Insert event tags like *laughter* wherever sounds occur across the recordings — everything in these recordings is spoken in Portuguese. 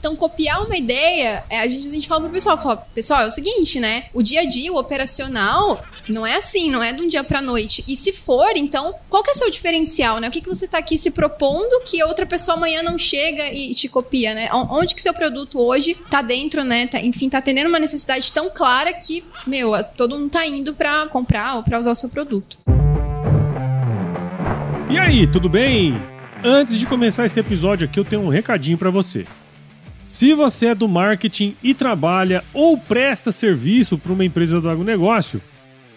Então, copiar uma ideia, é, a, gente, a gente fala pro pessoal, fala, pessoal, é o seguinte, né? O dia a dia, o operacional, não é assim, não é de um dia pra noite. E se for, então, qual que é o seu diferencial, né? O que, que você tá aqui se propondo que outra pessoa amanhã não chega e te copia, né? Onde que seu produto hoje tá dentro, né? Tá, enfim, tá tendo uma necessidade tão clara que, meu, todo mundo tá indo pra comprar ou pra usar o seu produto. E aí, tudo bem? Antes de começar esse episódio aqui, eu tenho um recadinho para você. Se você é do marketing e trabalha ou presta serviço para uma empresa do agronegócio,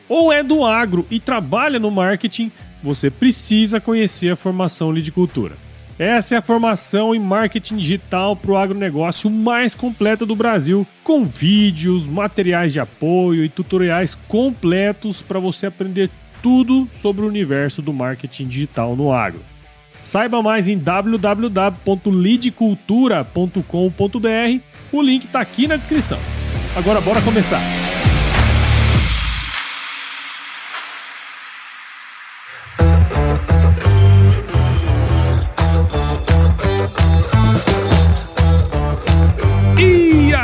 ou é do agro e trabalha no marketing, você precisa conhecer a formação Lidicultura. Essa é a formação em marketing digital para o agronegócio mais completa do Brasil, com vídeos, materiais de apoio e tutoriais completos para você aprender tudo sobre o universo do marketing digital no agro. Saiba mais em www.lidcultura.com.br. O link está aqui na descrição. Agora bora começar.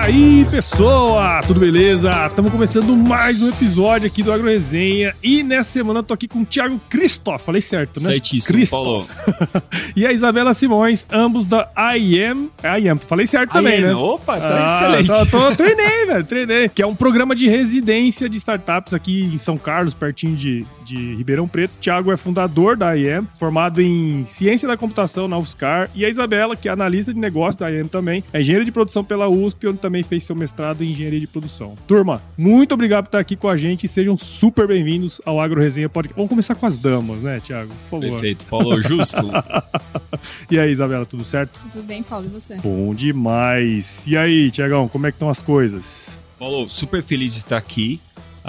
Aí, pessoa? Tudo beleza? Estamos começando mais um episódio aqui do Agro Resenha e nessa semana eu tô aqui com o Thiago Christoph, falei certo, né? Certíssimo, Christoph. Paulo. *laughs* e a Isabela Simões, ambos da IM, IM, falei certo também, né? Opa, tá ah, excelente. Tô, tô, treinei, *laughs* velho, treinei. Que é um programa de residência de startups aqui em São Carlos, pertinho de, de Ribeirão Preto. Thiago é fundador da IM, formado em Ciência da Computação na UFSCar e a Isabela, que é analista de negócio da IM também, é engenheira de produção pela USP, onde também fez seu mestrado em engenharia de produção. Turma, muito obrigado por estar aqui com a gente e sejam super bem-vindos ao Agro Resenha Podcast. Vamos começar com as damas, né, Thiago? Por favor. Perfeito, Paulo, justo. *laughs* e aí, Isabela, tudo certo? Tudo bem, Paulo, e você? Bom demais. E aí, Tiagão, como é que estão as coisas? Paulo, super feliz de estar aqui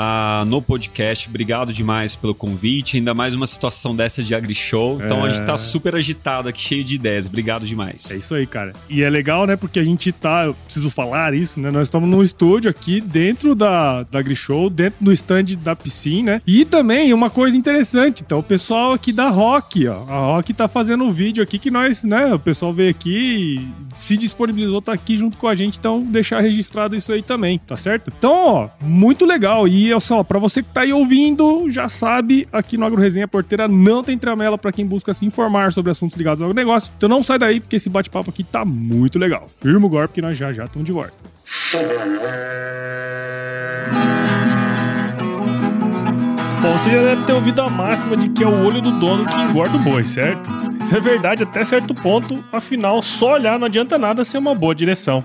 uh, no podcast. Obrigado demais pelo convite. Ainda mais uma situação dessa de AgriShow. Então é... a gente tá é. super agitado aqui, cheio de ideias. Obrigado demais. É isso aí, cara. E é legal, né? Porque a gente tá. Eu preciso falar isso, né? Nós estamos num estúdio aqui dentro da, da AgriShow, dentro do stand da piscina, né? E também uma coisa interessante. Então, o pessoal aqui da Rock, ó. A Rock tá fazendo um vídeo aqui que nós, né? O pessoal veio aqui e se disponibilizou, tá aqui junto com a gente. Então, deixar registrado isso aí também, tá certo? Então, ó, muito legal. E olha só, para você que tá aí ouvindo, já sabe, aqui no Agro Resenha Porteira não tem tramela para quem busca se informar sobre assuntos ligados ao agronegócio. Então não sai daí, porque esse bate-papo aqui tá muito legal. Firma o golpe que nós já já estamos de volta. Bom, você já deve ter ouvido a máxima de que é o olho do dono que engorda o boi, certo? Isso é verdade até certo ponto, afinal, só olhar não adianta nada ser uma boa direção.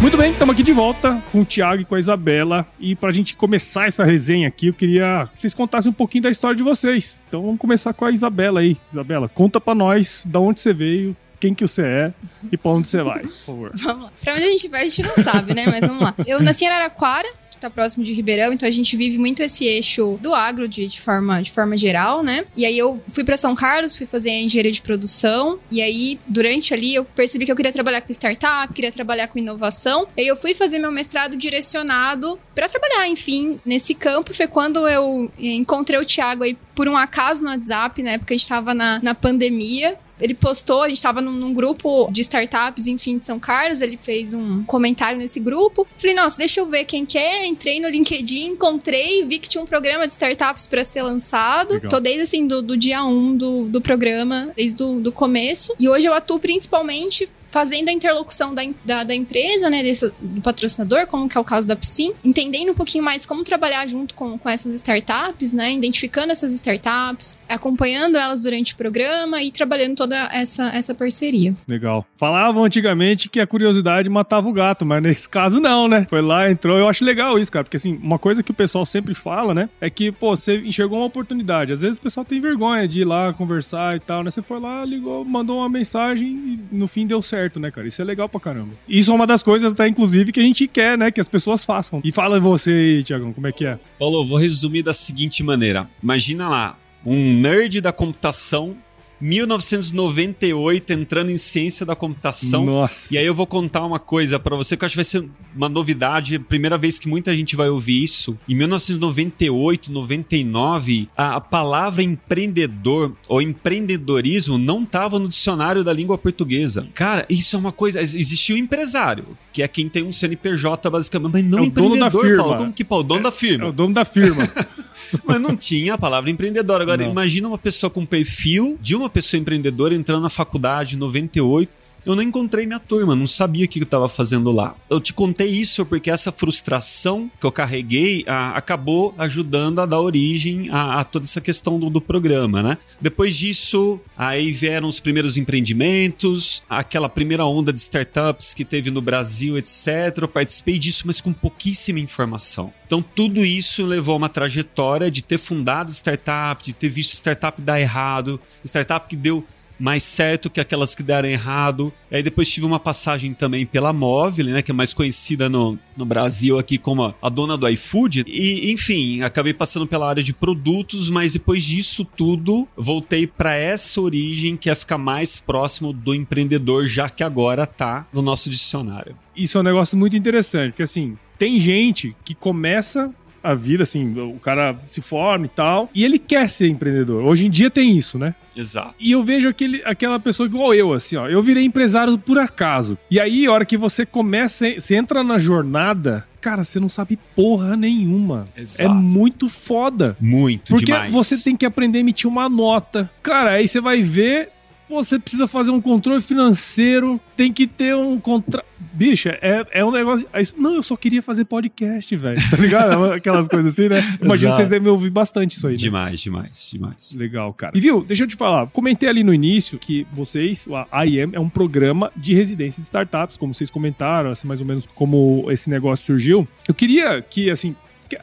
Muito bem, estamos aqui de volta com o Thiago e com a Isabela. E para a gente começar essa resenha aqui, eu queria que vocês contassem um pouquinho da história de vocês. Então vamos começar com a Isabela aí. Isabela, conta para nós da onde você veio, quem que você é e para onde você vai, por favor. *laughs* Vamos lá. Pra onde a gente vai, a gente não sabe, né? Mas vamos lá. Eu nasci em Araraquara, tá próximo de Ribeirão, então a gente vive muito esse eixo do agro de, de forma, de forma geral, né? E aí eu fui para São Carlos, fui fazer engenharia de produção, e aí durante ali eu percebi que eu queria trabalhar com startup, queria trabalhar com inovação, e aí eu fui fazer meu mestrado direcionado para trabalhar, enfim, nesse campo. Foi quando eu encontrei o Thiago aí por um acaso no WhatsApp, na época a gente tava na, na pandemia, Ele postou, a gente tava num, num grupo de startups, enfim, de São Carlos, ele fez um comentário nesse grupo. Falei, nossa, deixa eu ver quem que é. Entrei no LinkedIn, encontrei, vi que tinha um programa de startups para ser lançado. Legal. Tô desde assim do, do dia 1 um do, do programa, desde o do começo. E hoje eu atuo principalmente fazendo a interlocução da, da, da empresa, né, desse, do patrocinador, como que é o caso da Psim, entendendo um pouquinho mais como trabalhar junto com, com essas startups, né, identificando essas startups, acompanhando elas durante o programa e trabalhando toda essa, essa parceria. Legal. Falavam antigamente que a curiosidade matava o gato, mas nesse caso não, né? Foi lá, entrou. Eu acho legal isso, cara, porque assim, uma coisa que o pessoal sempre fala, né, é que, pô, você enxergou uma oportunidade. Às vezes o pessoal tem vergonha de ir lá conversar e tal, né? Você foi lá, ligou, mandou uma mensagem e no fim deu certo, né, cara? Isso é legal pra caramba. Isso é uma das coisas, até inclusive, que a gente quer, né, que as pessoas façam. E fala você aí, Tiagão, como é que é? Paulo, vou resumir da seguinte maneira. Imagina lá, um nerd da computação, 1998, entrando em ciência da computação. Nossa. E aí eu vou contar uma coisa pra você que eu acho que vai ser uma novidade, primeira vez que muita gente vai ouvir isso. Em 1998, 99, a, a palavra empreendedor ou empreendedorismo não estava no dicionário da língua portuguesa. Cara, isso é uma coisa. ex- Existia o empresário, que é quem tem um CNPJ basicamente, mas não É o dono da empreendedor, firma. Paulo. Como que Paulo? Dono da É firma. o dono da firma. *laughs* Mas não tinha a palavra empreendedor. Agora, Não. imagina uma pessoa com perfil de uma pessoa empreendedora entrando na faculdade em 98. Eu não encontrei minha turma, não sabia o que eu estava fazendo lá. Eu te contei isso porque essa frustração que eu carreguei ah, acabou ajudando a dar origem a, a toda essa questão do, do programa, né? Depois disso, aí vieram os primeiros empreendimentos, aquela primeira onda de startups que teve no Brasil, etc. Eu participei disso, mas com pouquíssima informação. Então, tudo isso levou a uma trajetória de ter fundado startup, de ter visto startup dar errado, startup que deu mais certo que aquelas que deram errado. Aí depois tive uma passagem também pela Móvel, né, que é mais conhecida no, no Brasil aqui como a, a dona do iFood. E, enfim, acabei passando pela área de produtos, mas depois disso tudo, voltei para essa origem que é ficar mais próximo do empreendedor, já que agora tá no nosso dicionário. isso é um negócio muito interessante, porque assim, tem gente que começa a vida, assim, o cara se forma e tal, e ele quer ser empreendedor. Hoje em dia tem isso, né? Exato. E eu vejo aquele, aquela pessoa igual eu, assim, ó. Eu virei empresário por acaso. E aí, a hora que você começa, você entra na jornada, cara, você não sabe porra nenhuma. Exato. É muito foda. Muito Porque demais. você tem que aprender a emitir uma nota. Cara, aí você vai ver, você precisa fazer um controle financeiro, tem que ter um contra. Bicha, é, é um negócio. você- não, eu só queria fazer podcast, velho. Tá ligado? Aquelas coisas assim, né? *laughs* Imagina vocês devem ouvir bastante isso aí. Né? Demais, demais, demais. Legal, cara. E viu, deixa eu te falar. Comentei ali no início que vocês, a IEM, é um programa de residência de startups, como vocês comentaram, assim, mais ou menos como esse negócio surgiu. Eu queria que, assim,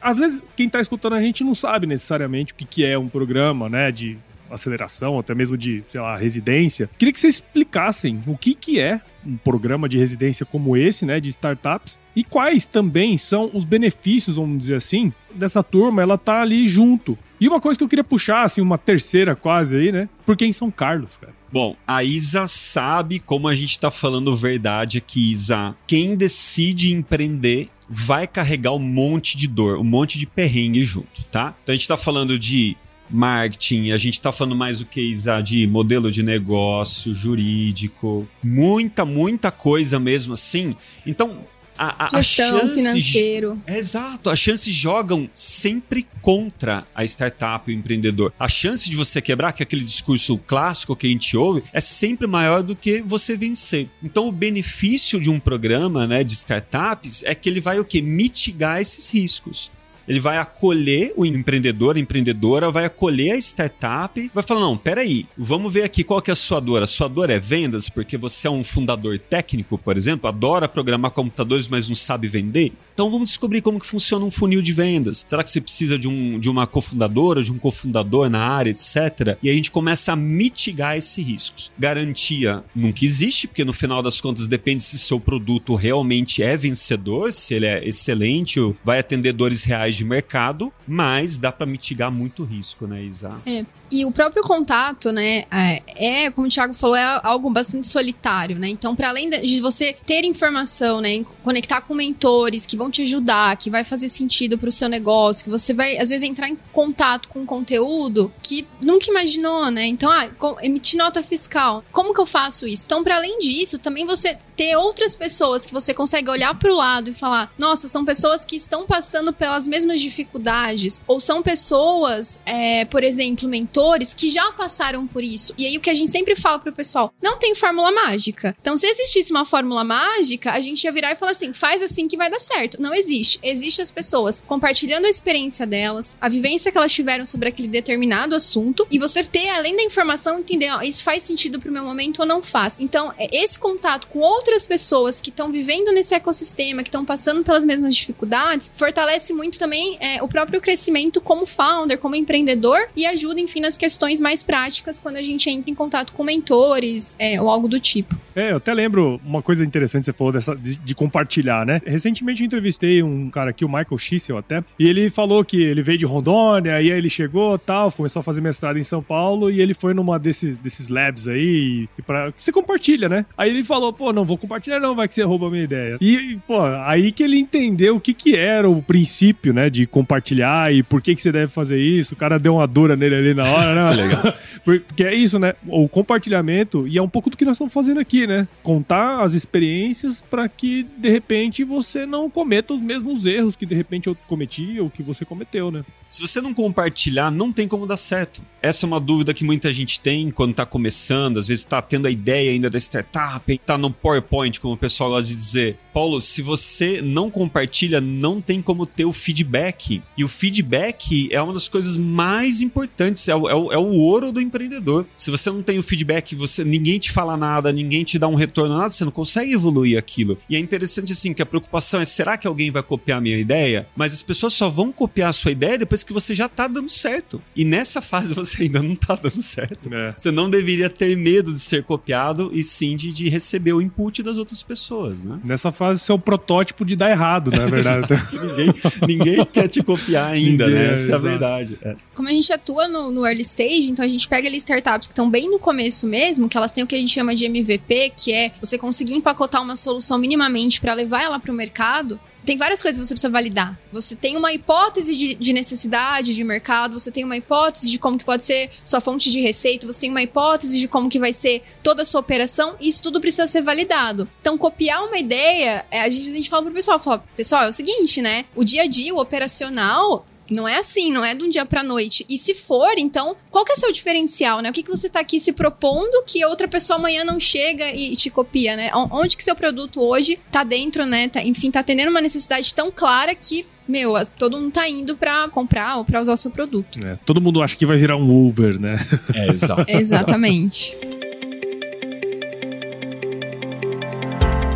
às vezes quem tá escutando a gente não sabe necessariamente o que, que é um programa, né, de aceleração, até mesmo de, sei lá, residência. Queria que vocês explicassem o que, que é um programa de residência como esse, né, de startups, e quais também são os benefícios, vamos dizer assim, dessa turma, ela tá ali junto. E uma coisa que eu queria puxar, assim, uma terceira quase aí, né, porque em São Carlos, cara. Bom, a Isa sabe como a gente tá falando verdade aqui, Isa. Quem decide empreender vai carregar um monte de dor, um monte de perrengue junto, tá? Então a gente tá falando de marketing, a gente tá falando mais o que, Isa, de modelo de negócio, jurídico, muita, muita coisa mesmo assim. Então, a, a, a chance financeiro. Exato, as chances jogam sempre contra a startup e o empreendedor. A chance de você quebrar, que é aquele discurso clássico que a gente ouve, é sempre maior do que você vencer. Então, o benefício de um programa né, de startups é que ele vai o quê? Mitigar esses riscos. Ele vai acolher o empreendedor, a empreendedora, vai acolher a startup, vai falar: não, peraí, vamos ver aqui qual que é a sua dor. A sua dor é vendas, porque você é um fundador técnico, por exemplo, adora programar computadores, mas não sabe vender. Então vamos descobrir como que funciona um funil de vendas. Será que você precisa de, um, de uma cofundadora, de um cofundador na área, etc. E a gente começa a mitigar esses riscos. Garantia nunca existe, porque no final das contas depende se seu produto realmente é vencedor, se ele é excelente, ou vai atender dores reais de mercado, mas dá para mitigar muito risco, né, Isa? É. E o próprio contato, né, é, é, como o Thiago falou, é algo bastante solitário, né? Então, para além de você ter informação, né, conectar com mentores que vão te ajudar, que vai fazer sentido para o seu negócio, que você vai às vezes entrar em contato com conteúdo que nunca imaginou, né? Então, ah, emitir nota fiscal. Como que eu faço isso? Então, para além disso, também você ter outras pessoas que você consegue olhar para o lado e falar: nossa, são pessoas que estão passando pelas mesmas dificuldades, ou são pessoas, é, por exemplo, mentores que já passaram por isso. E aí o que a gente sempre fala pro pessoal: não tem fórmula mágica. Então, se existisse uma fórmula mágica, a gente ia virar e falar assim: faz assim que vai dar certo. Não existe. Existem as pessoas compartilhando a experiência delas, a vivência que elas tiveram sobre aquele determinado assunto, e você ter, além da informação, entender: ó, isso faz sentido pro meu momento ou não faz. Então, é esse contato com outras outras pessoas que estão vivendo nesse ecossistema, que estão passando pelas mesmas dificuldades, fortalece muito também é, o próprio crescimento como founder, como empreendedor e ajuda, enfim, nas questões mais práticas quando a gente entra em contato com mentores é, ou algo do tipo. É, eu até lembro uma coisa interessante que você falou dessa, de, de, compartilhar, né? Recentemente eu entrevistei um cara aqui, o Michael Schissel até, e ele falou que ele veio de Rondônia, aí ele chegou tal, começou a fazer mestrado em São Paulo, e ele foi numa desses, desses labs aí, e pra, você compartilha, né? Aí ele falou, pô, não vou compartilhar não, vai que você rouba a minha ideia. E, pô, aí que ele entendeu o que que era o princípio, né, de compartilhar e por que que você deve fazer isso. O cara deu uma dura nele ali na hora, né? legal. *laughs* Porque é isso, né? O compartilhamento, e é um pouco do que nós estamos fazendo aqui, né? Contar as experiências para que, de repente, você não cometa os mesmos erros que, de repente, eu cometi ou que você cometeu, né? Se você não compartilhar, não tem como dar certo. Essa é uma dúvida que muita gente tem quando está começando, às vezes está tendo a ideia ainda da startup, está no PowerPoint, como o pessoal gosta de dizer. Paulo, se você não compartilha, não tem como ter o feedback. E o feedback é uma das coisas mais importantes, é o, é o, é o ouro do empreendedor. Se você não tem o feedback, você ninguém te fala nada, ninguém te dá um retorno, nada, você não consegue evoluir aquilo. E é interessante assim que a preocupação é: será que alguém vai copiar a minha ideia? Mas as pessoas só vão copiar a sua ideia depois que você já tá dando certo. E nessa fase *laughs* você ainda não tá dando certo. É. Você não deveria ter medo de ser copiado e sim de, de receber o input das outras pessoas, né? Nessa fase você é o protótipo de dar errado, na é verdade. *laughs* ninguém, ninguém quer te copiar ainda, ninguém, né? Essa é, é a verdade. É. Como a gente atua no, no early stage, então a gente pega ali startups que estão bem no começo mesmo, que elas têm o que a gente chama de MVP, que é você conseguir empacotar uma solução minimamente para levar ela para o mercado, tem várias coisas que você precisa validar. Você tem uma hipótese de, de, necessidade de mercado, você tem uma hipótese de como que pode ser sua fonte de receita, você tem uma hipótese de como que vai ser toda a sua operação, e isso tudo precisa ser validado. Então, copiar uma ideia, é, a gente, a gente fala pro pessoal, fala, pessoal, é o seguinte, né? O dia a dia, o operacional, não é assim, não é de um dia pra noite. E se for, então, qual que é o seu diferencial, né? O que, que você tá aqui se propondo que outra pessoa amanhã não chega e te copia, né? Onde que seu produto hoje tá dentro, né? Tá, enfim, tá tendo uma necessidade tão clara que meu, todo mundo tá indo pra comprar ou pra usar o seu produto. É, todo mundo acha que vai virar um Uber, né? É, exato. *laughs* Exatamente.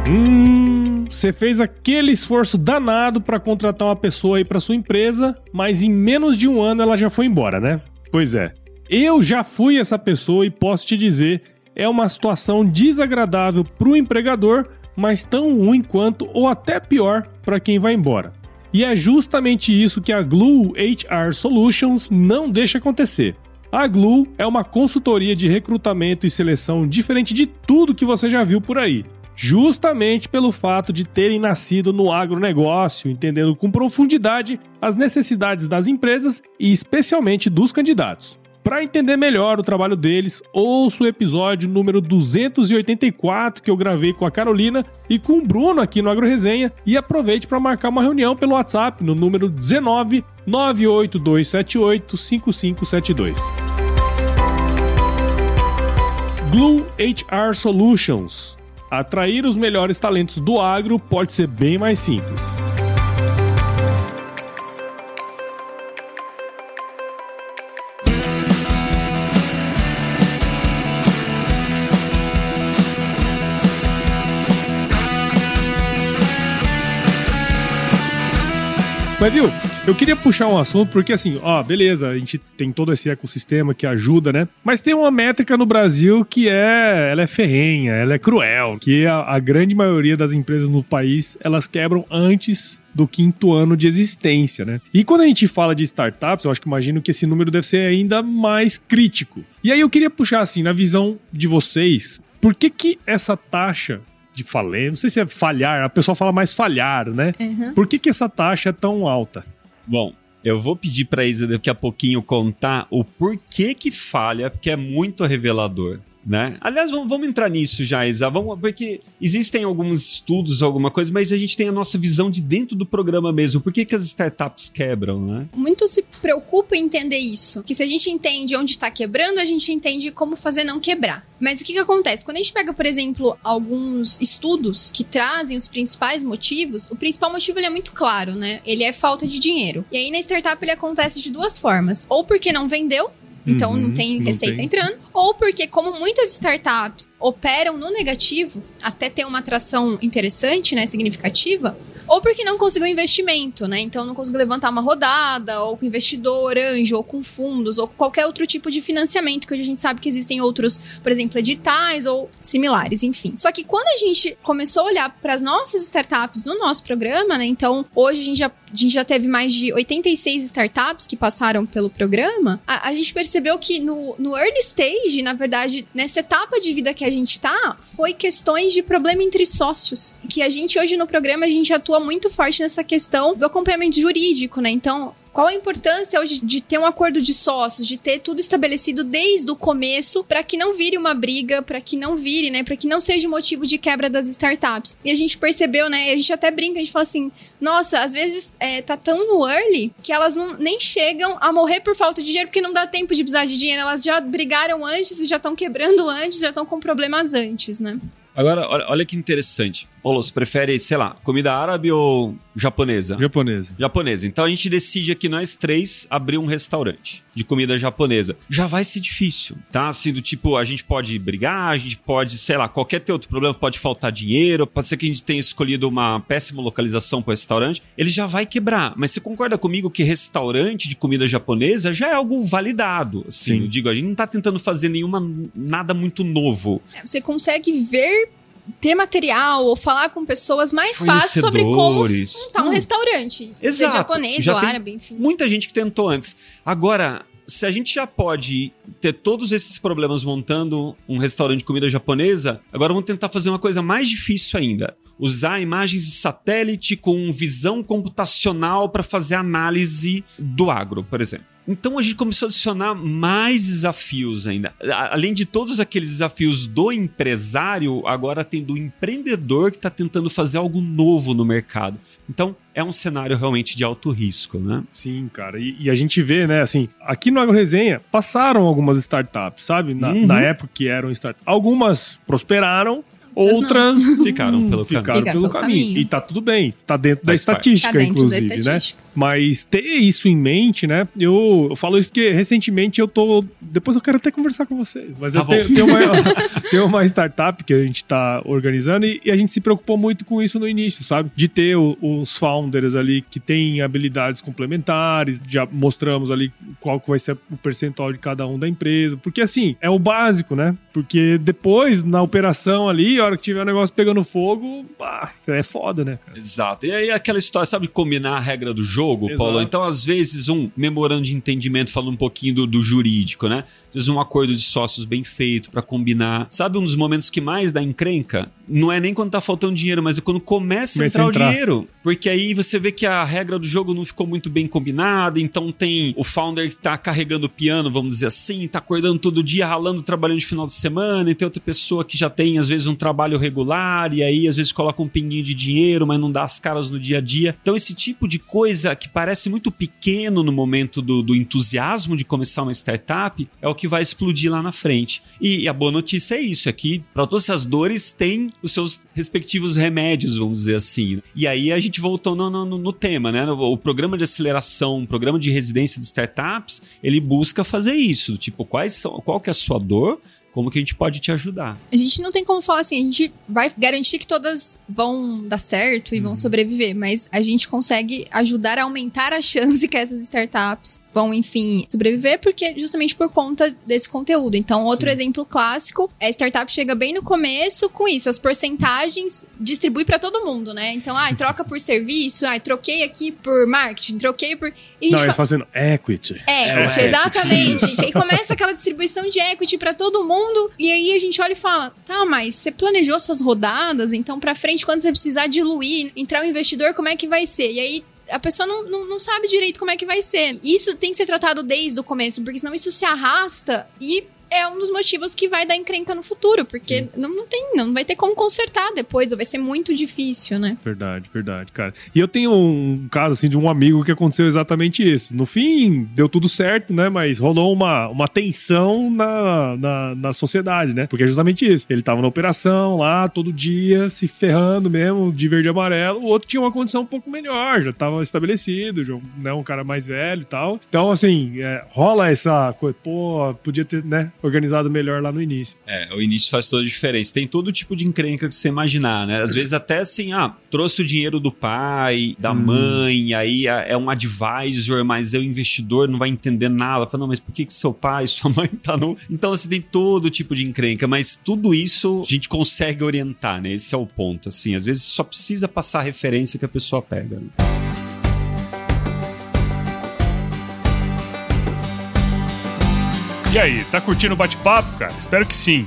hum. Você fez aquele esforço danado para contratar uma pessoa aí para sua empresa, mas em menos de um ano ela já foi embora, né? Pois é. Eu já fui essa pessoa e posso te dizer, é uma situação desagradável para o empregador, mas tão ruim quanto ou até pior para quem vai embora. E é justamente isso que a Glue HR Solutions não deixa acontecer. A Glue é uma consultoria de recrutamento e seleção diferente de tudo que você já viu por aí justamente pelo fato de terem nascido no agronegócio, entendendo com profundidade as necessidades das empresas e especialmente dos candidatos. Para entender melhor o trabalho deles, ouça o episódio número 284 que eu gravei com a Carolina e com o Bruno aqui no AgroResenha e aproveite para marcar uma reunião pelo WhatsApp no número 19 98278 5572. Glue HR Solutions Atrair os melhores talentos do agro pode ser bem mais simples. Mas viu, Eu queria puxar um assunto porque assim, ó, beleza, a gente tem todo esse ecossistema que ajuda, né? Mas tem uma métrica no Brasil que é, ela é ferrenha, ela é cruel, que a, a grande maioria das empresas no país, elas quebram antes do quinto ano de existência, né? E quando a gente fala de startups, eu acho que imagino que esse número deve ser ainda mais crítico. E aí eu queria puxar assim, na visão de vocês, por que que essa taxa de falência, não sei se é falhar, a pessoa fala mais falhar, né? Uhum. Por que que essa taxa é tão alta? Bom, eu vou pedir pra Isa daqui a pouquinho contar o porquê que falha, porque é muito revelador. Né? Aliás, vamos, vamos entrar nisso já, Isa. Vamos, porque existem alguns estudos, alguma coisa, mas a gente tem a nossa visão de dentro do programa mesmo. Por que, que as startups quebram, né? Muito se preocupa em entender isso. Que se a gente entende onde está quebrando, a gente entende como fazer não quebrar. Mas o que, que acontece? Quando a gente pega, por exemplo, alguns estudos que trazem os principais motivos, o principal motivo ele é muito claro, né? Ele é falta de dinheiro. E aí na startup ele acontece de duas formas. Ou porque não vendeu, então Uhum, não tem não receita tem. entrando. Ou porque, como muitas startups operam no negativo, até ter uma atração interessante, né, significativa, ou porque não conseguiu investimento, né? Então não conseguiu levantar uma rodada, ou com investidor, anjo, ou com fundos, ou qualquer outro tipo de financiamento, que hoje a gente sabe que existem outros, por exemplo, editais ou similares, enfim. Só que quando a gente começou a olhar para as nossas startups no nosso programa, né? Então, hoje a gente já, a gente já teve mais de 86 startups que passaram pelo programa, a, a gente percebeu que no, no early stage, na verdade, nessa etapa de vida que a gente tá, foi questões de problema entre sócios. Que a gente hoje no programa, a gente atua muito forte nessa questão do acompanhamento jurídico, né? Então, qual a importância hoje de ter um acordo de sócios, de ter tudo estabelecido desde o começo, para que não vire uma briga, para que não vire, né, para que não seja motivo de quebra das startups. E a gente percebeu, né, a gente até brinca, a gente fala assim, nossa, às vezes é, tá tão no early que elas não, nem chegam a morrer por falta de dinheiro, porque não dá tempo de precisar de dinheiro, elas já brigaram antes e já estão quebrando antes, já estão com problemas antes, né? Agora, olha, olha que interessante. Ô, você prefere, sei lá, comida árabe ou japonesa? Japonesa. Japonesa. Então a gente decide aqui nós três abrir um restaurante de comida japonesa. Já vai ser difícil, tá? Assim, do tipo, a gente pode brigar, a gente pode, sei lá, qualquer ter outro problema, pode faltar dinheiro, pode ser que a gente tenha escolhido uma péssima localização para o restaurante. Ele já vai quebrar. Mas você concorda comigo que restaurante de comida japonesa já é algo validado? Assim, Sim. eu digo, a gente não tá tentando fazer nenhuma nada muito novo. É, Você consegue ver ter material ou falar com pessoas mais fácil sobre como montar um Hum. restaurante. Seja Exato. japonês Já ou árabe, enfim. Muita gente que tentou antes. Agora, se a gente já pode ter todos esses problemas montando um restaurante de comida japonesa, agora vamos tentar fazer uma coisa mais difícil ainda. Usar imagens de satélite com visão computacional para fazer análise do agro, por exemplo. Então a gente começou a adicionar mais desafios ainda. Além de todos aqueles desafios do empresário, agora tem do empreendedor que está tentando fazer algo novo no mercado. Então é um cenário realmente de alto risco, né? Sim, cara. E, e a gente vê, né, assim, aqui no Agro Resenha passaram algumas startups, sabe? Na, Uhum. na época que eram startups. Algumas prosperaram, Outras Ficaram pelo ficaram caminho. Ficaram pelo pelo caminho. caminho. E tá tudo bem, tá dentro Faz da parte. estatística, Tá dentro da inclusive, estatística. né? Mas ter isso em mente, né? Eu, eu falo isso porque recentemente eu tô. Depois eu quero até conversar com vocês. Mas Tá eu tenho, tenho uma, *laughs* *laughs* tenho uma startup que a gente tá organizando e, e a gente se preocupou muito com isso no início, sabe? De ter o- os founders ali que têm habilidades complementares, já mostramos ali qual que vai ser o percentual de cada um da empresa. Porque assim, é o básico, né? Porque depois, na operação ali, a hora que tiver o negócio pegando fogo, pá, é foda, né, cara? Exato. E aí aquela história, sabe, combinar a regra do jogo, Exato. Paulo? Então, às vezes, um memorando de entendimento falando um pouquinho do, do jurídico, né? Às vezes um acordo de sócios bem feito pra combinar. Sabe um dos momentos que mais dá encrenca? Não é nem quando tá faltando dinheiro, mas é quando começa a Começa entrar a o entrar. dinheiro. Porque aí você vê que a regra do jogo não ficou muito bem combinada, então tem o founder que tá carregando o piano, vamos dizer assim, tá acordando todo dia, ralando, trabalhando de final de semana, e tem outra pessoa que já tem, às vezes, um trabalho regular, e aí às vezes coloca um pinguinho de dinheiro, mas não dá as caras no dia a dia. Então, esse tipo de coisa que parece muito pequeno no momento do, do entusiasmo de começar uma startup é o que vai explodir lá na frente. E, a boa notícia é isso: é que para todas essas dores tem os seus respectivos remédios, vamos dizer assim. E aí a gente voltou no, no- no tema, né? O, programa de aceleração, o programa de residência de startups, ele busca fazer isso. Tipo, quais são, qual que é a sua dor? Como que a gente pode te ajudar. A gente não tem como falar assim, a gente vai garantir que todas vão dar certo e vão sobreviver, mas a gente consegue ajudar a aumentar a chance que essas startups vão, enfim, sobreviver, porque justamente por conta desse conteúdo. Então, outro Sim. exemplo clássico é a startup chega bem no começo com isso, as porcentagens distribui para todo mundo, né? Então, ah, troca por serviço, ah, troquei aqui por marketing, troquei por. E Não, fa- eles fazendo equity. Equity, É, exatamente. E começa aquela distribuição de equity pra todo mundo. E aí a gente olha e fala: tá, mas você planejou suas rodadas, então pra frente, quando você precisar diluir, entrar um investidor, como é que vai ser? E aí. A pessoa não, não, não sabe direito como é que vai ser. Isso tem que ser tratado desde o começo, porque senão isso se arrasta e é um dos motivos que vai dar encrenca no futuro, porque não, não tem, não vai ter como consertar depois, ou vai ser muito difícil, né? Verdade, verdade, cara. E eu tenho um caso assim de um amigo que aconteceu exatamente isso. No fim, deu tudo certo, né? Mas rolou uma, uma tensão na, na, na sociedade, né? Porque é justamente isso. Ele tava na operação lá, todo dia, se ferrando mesmo, de verde e amarelo. O outro tinha uma condição um pouco melhor, já tava estabelecido, já, né? Um cara mais velho e tal. Então, assim, é, rola essa coisa, pô, podia ter, né? Organizado melhor lá no início. É, o início faz toda a diferença. Tem todo tipo de encrenca que você imaginar, né? Às vezes até assim, ah, trouxe o dinheiro do pai, da Hum. mãe, aí é é um advisor, mas é o investidor, não vai entender nada. Fala, não, mas por que, que seu pai, *laughs* sua mãe tá no. Então, assim, tem todo tipo de encrenca, mas tudo isso a gente consegue orientar, né? Esse é o ponto, assim. Às vezes só precisa passar a referência que a pessoa pega. né? E aí, tá curtindo o bate-papo, cara? Espero que sim.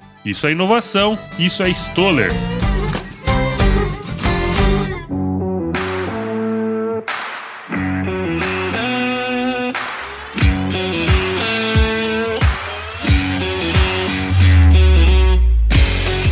Isso é inovação, isso é Stoller.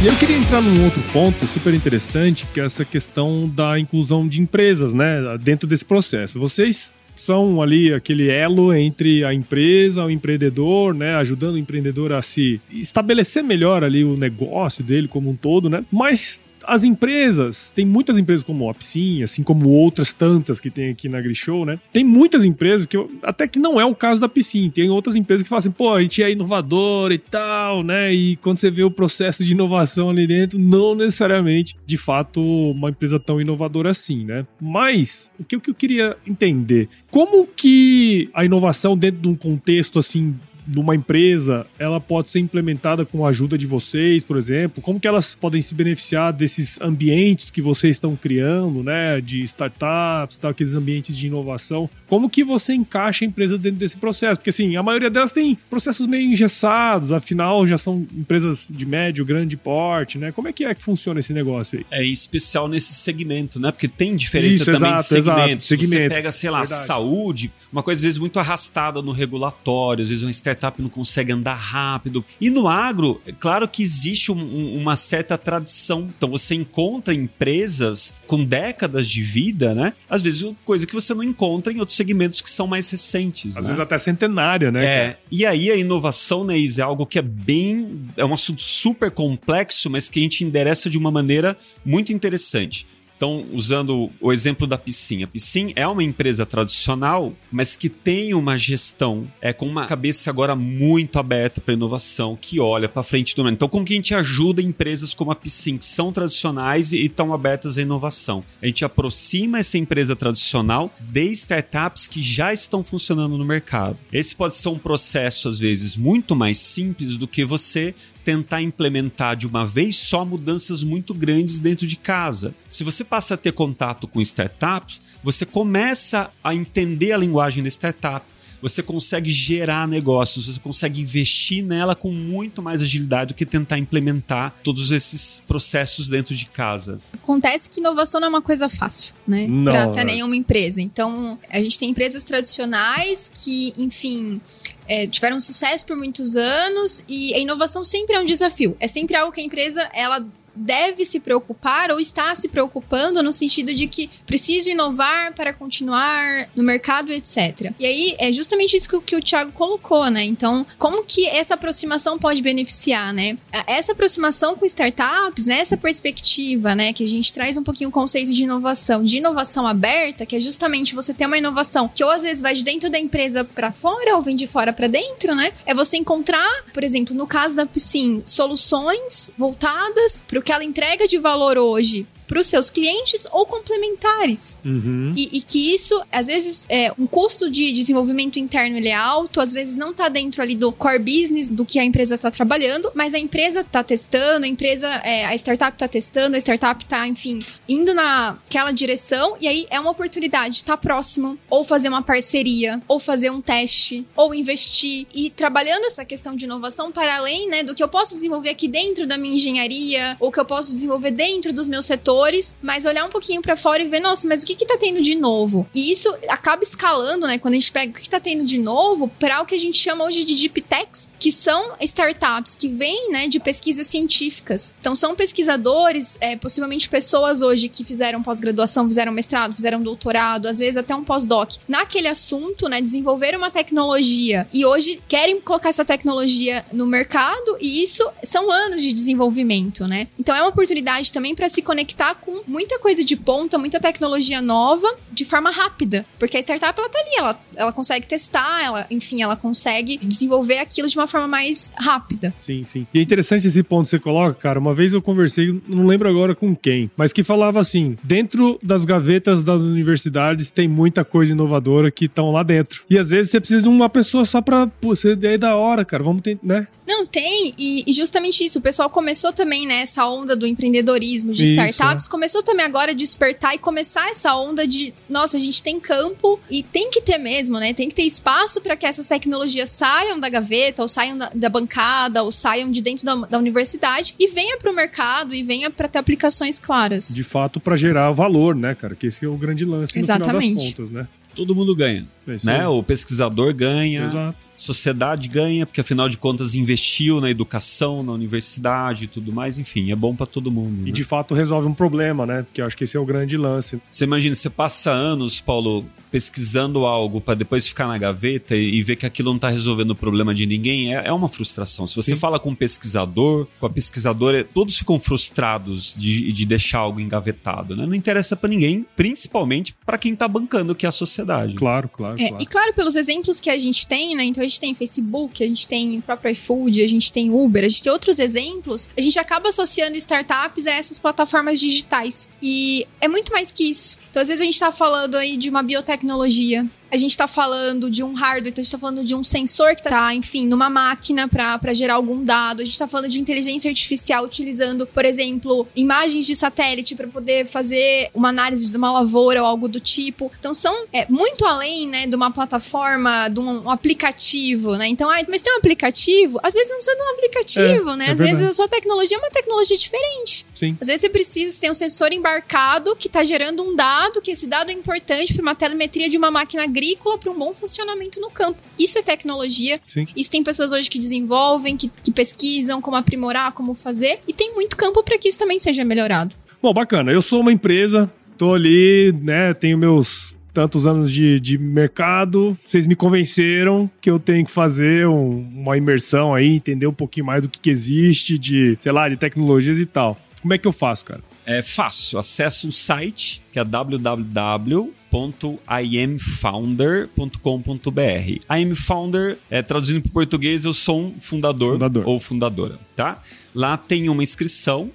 E eu queria entrar num outro ponto super interessante, que é essa questão da inclusão de empresas, né, dentro desse processo. Vocês são ali aquele elo entre a empresa, o empreendedor, né, ajudando o empreendedor a se estabelecer melhor ali o negócio dele como um todo, né? Mas as empresas, tem muitas empresas como a Psin, assim como outras tantas que tem aqui na Grishow, né? Tem muitas empresas que, até que não é o caso da Psin, tem outras empresas que falam assim, pô, a gente é inovador e tal, né? E quando você vê o processo de inovação ali dentro, não necessariamente, de fato, uma empresa tão inovadora assim, né? Mas, o que eu queria entender, como que a inovação dentro de um contexto assim numa empresa, ela pode ser implementada com a ajuda de vocês, por exemplo? Como que elas podem se beneficiar desses ambientes que vocês estão criando, né? De startups, tal, aqueles ambientes de inovação. Como que você encaixa a empresa dentro desse processo? Porque, assim, a maioria delas tem processos meio engessados, afinal, já são empresas de médio, grande porte, né? Como é que é que funciona esse negócio aí? É em especial nesse segmento, né? Porque tem diferença Isso, também exato, de exato, segmentos. Você segmento. pega, sei lá, Verdade. saúde, uma coisa às vezes muito arrastada no regulatório, às vezes uma startup não consegue andar rápido. E no agro, é claro que existe um- um- uma certa tradição. Então você encontra empresas com décadas de vida, né? Às vezes coisa que você não encontra em outros segmentos que são mais recentes. Às né? vezes até centenária, né? É, cara? e aí a inovação, Neis, é algo que é bem. É um assunto super complexo, mas que a gente endereça de uma maneira muito interessante. Então, usando o exemplo da Piscin. A Piscin é uma empresa tradicional, mas que tem uma gestão é com uma cabeça agora muito aberta para inovação, que olha para frente do mundo. Então, como que a gente ajuda empresas como a Piscin, que são tradicionais e estão abertas à inovação? A gente aproxima essa empresa tradicional de startups que já estão funcionando no mercado. Esse pode ser um processo, às vezes, muito mais simples do que você tentar implementar de uma vez só mudanças muito grandes dentro de casa. Se você passa a ter contato com startups, você começa a entender a linguagem da startup você consegue gerar negócios, você consegue investir nela com muito mais agilidade do que tentar implementar todos esses processos dentro de casa. Acontece que inovação não é uma coisa fácil, né? Não, Pra, pra é. nenhuma empresa. Então, a gente tem empresas tradicionais que, enfim. é, tiveram sucesso por muitos anos e a inovação sempre é um desafio. É sempre algo que a empresa ela deve se preocupar ou está se preocupando no sentido de que preciso inovar para continuar no mercado, etc. E aí é justamente isso que, o- que o Thiago colocou, né? Então, como que essa aproximação pode beneficiar, né? Essa aproximação com startups, né? Essa perspectiva, né? Que a gente traz um pouquinho o conceito de inovação, de inovação aberta, que é justamente você ter uma inovação que ou às vezes vai de dentro da empresa para fora ou vem de fora para dentro, né? É você encontrar, por exemplo, no caso da Piscin, soluções voltadas para o que ela entrega de valor hoje para os seus clientes ou complementares. Uhum. E, e que isso, às vezes, é um custo de desenvolvimento interno ele é alto, às vezes não tá dentro ali do core business do que a empresa tá trabalhando, mas a empresa tá testando, a empresa, é, a startup tá testando, a startup tá, enfim, indo naquela direção, e aí é uma oportunidade de estar próximo, ou fazer uma parceria, ou fazer um teste, ou investir, e trabalhando essa questão de inovação para além, né, do que eu posso desenvolver aqui dentro da minha engenharia, ou que eu posso desenvolver dentro dos meus setores, mas olhar um pouquinho pra fora e ver, nossa, mas o que que tá tendo de novo? E isso acaba escalando, né, quando a gente pega o que que tá tendo de novo para o que a gente chama hoje de deep techs, que são startups que vêm, né, de pesquisas científicas. Então são pesquisadores, é, possivelmente pessoas hoje que fizeram pós-graduação, fizeram mestrado, fizeram doutorado, às vezes até um pós-doc, naquele assunto, né, desenvolver uma tecnologia e hoje querem colocar essa tecnologia no mercado e isso são anos de desenvolvimento, né? Então é uma oportunidade também para se conectar com muita coisa de ponta, muita tecnologia nova de forma rápida, porque a startup ela tá ali, ela, ela consegue testar, ela, enfim, ela consegue desenvolver aquilo de uma forma mais rápida. Sim, sim. E é interessante esse ponto que você coloca, cara. Uma vez eu conversei, não lembro agora com quem, mas que falava assim: dentro das gavetas das universidades tem muita coisa inovadora que estão lá dentro. E às vezes você precisa de uma pessoa só pra. Pô, você é da hora, cara. Vamos ter, né? Não, tem, e, e justamente isso, o pessoal começou também, né, essa onda do empreendedorismo, de Isso, startups, começou também agora a despertar e começar essa onda de, nossa, a gente tem campo e tem que ter mesmo, né, tem que ter espaço para que essas tecnologias saiam da gaveta, ou saiam da, da bancada, ou saiam de dentro da, da universidade e venha para o mercado e venha para ter aplicações claras. De fato, pra gerar valor, né, cara? Que esse é o grande lance no final Exatamente. das contas, né? Todo mundo ganha, É né? O pesquisador ganha, Exato. sociedade ganha, porque afinal de contas investiu na educação, na universidade e tudo mais, enfim, é bom pra todo mundo. E né? de fato resolve um problema, né? Porque eu acho que esse é o grande lance. Você imagina, você passa anos, Paulo, pesquisando algo pra depois ficar na gaveta e, e ver que aquilo não tá resolvendo o problema de ninguém, é, é uma frustração. Se você Sim. fala com um pesquisador, com a pesquisadora, todos ficam frustrados de, de deixar algo engavetado, né? Não interessa pra ninguém, principalmente pra quem tá bancando, que é a sociedade. Claro, claro, É, claro. E claro, pelos exemplos que a gente tem, né? Então a gente tem Facebook, a gente tem o próprio iFood, a gente tem Uber, a gente tem outros exemplos. A gente acaba associando startups a essas plataformas digitais. E é muito mais que isso. Então, às vezes, a gente tá falando aí de uma biotecnologia. A gente tá falando de um hardware, então a gente tá falando de um sensor que tá, enfim, numa máquina pra gerar algum dado. A gente tá falando de inteligência artificial utilizando, por exemplo, imagens de satélite pra poder fazer uma análise de uma lavoura ou algo do tipo. Então são é, muito além, né, de uma plataforma, de um, um aplicativo, né? Então, ah, mas tem um aplicativo? Às vezes não precisa de um aplicativo, É, né? é Às vezes a sua tecnologia é uma tecnologia diferente. Sim. Às vezes você precisa ter um sensor embarcado que está gerando um dado, que esse dado é importante para uma telemetria de uma máquina agrícola para um bom funcionamento no campo. Isso é tecnologia. Sim. Isso tem pessoas hoje que desenvolvem, que, que pesquisam como aprimorar, como fazer. E tem muito campo para que isso também seja melhorado. Bom, bacana. Eu sou uma empresa, tô ali, né? Tenho meus tantos anos de, de mercado. Vocês me convenceram que eu tenho que fazer um- uma imersão aí, entender um pouquinho mais do que, que existe, de, sei lá, de tecnologias e tal. Como é que eu faço, cara? É fácil, acessa o site que é www.imfounder.com.br. imfounder, é, traduzindo para o português, eu sou um fundador, Fundador. ou fundadora, tá? Lá tem uma inscrição,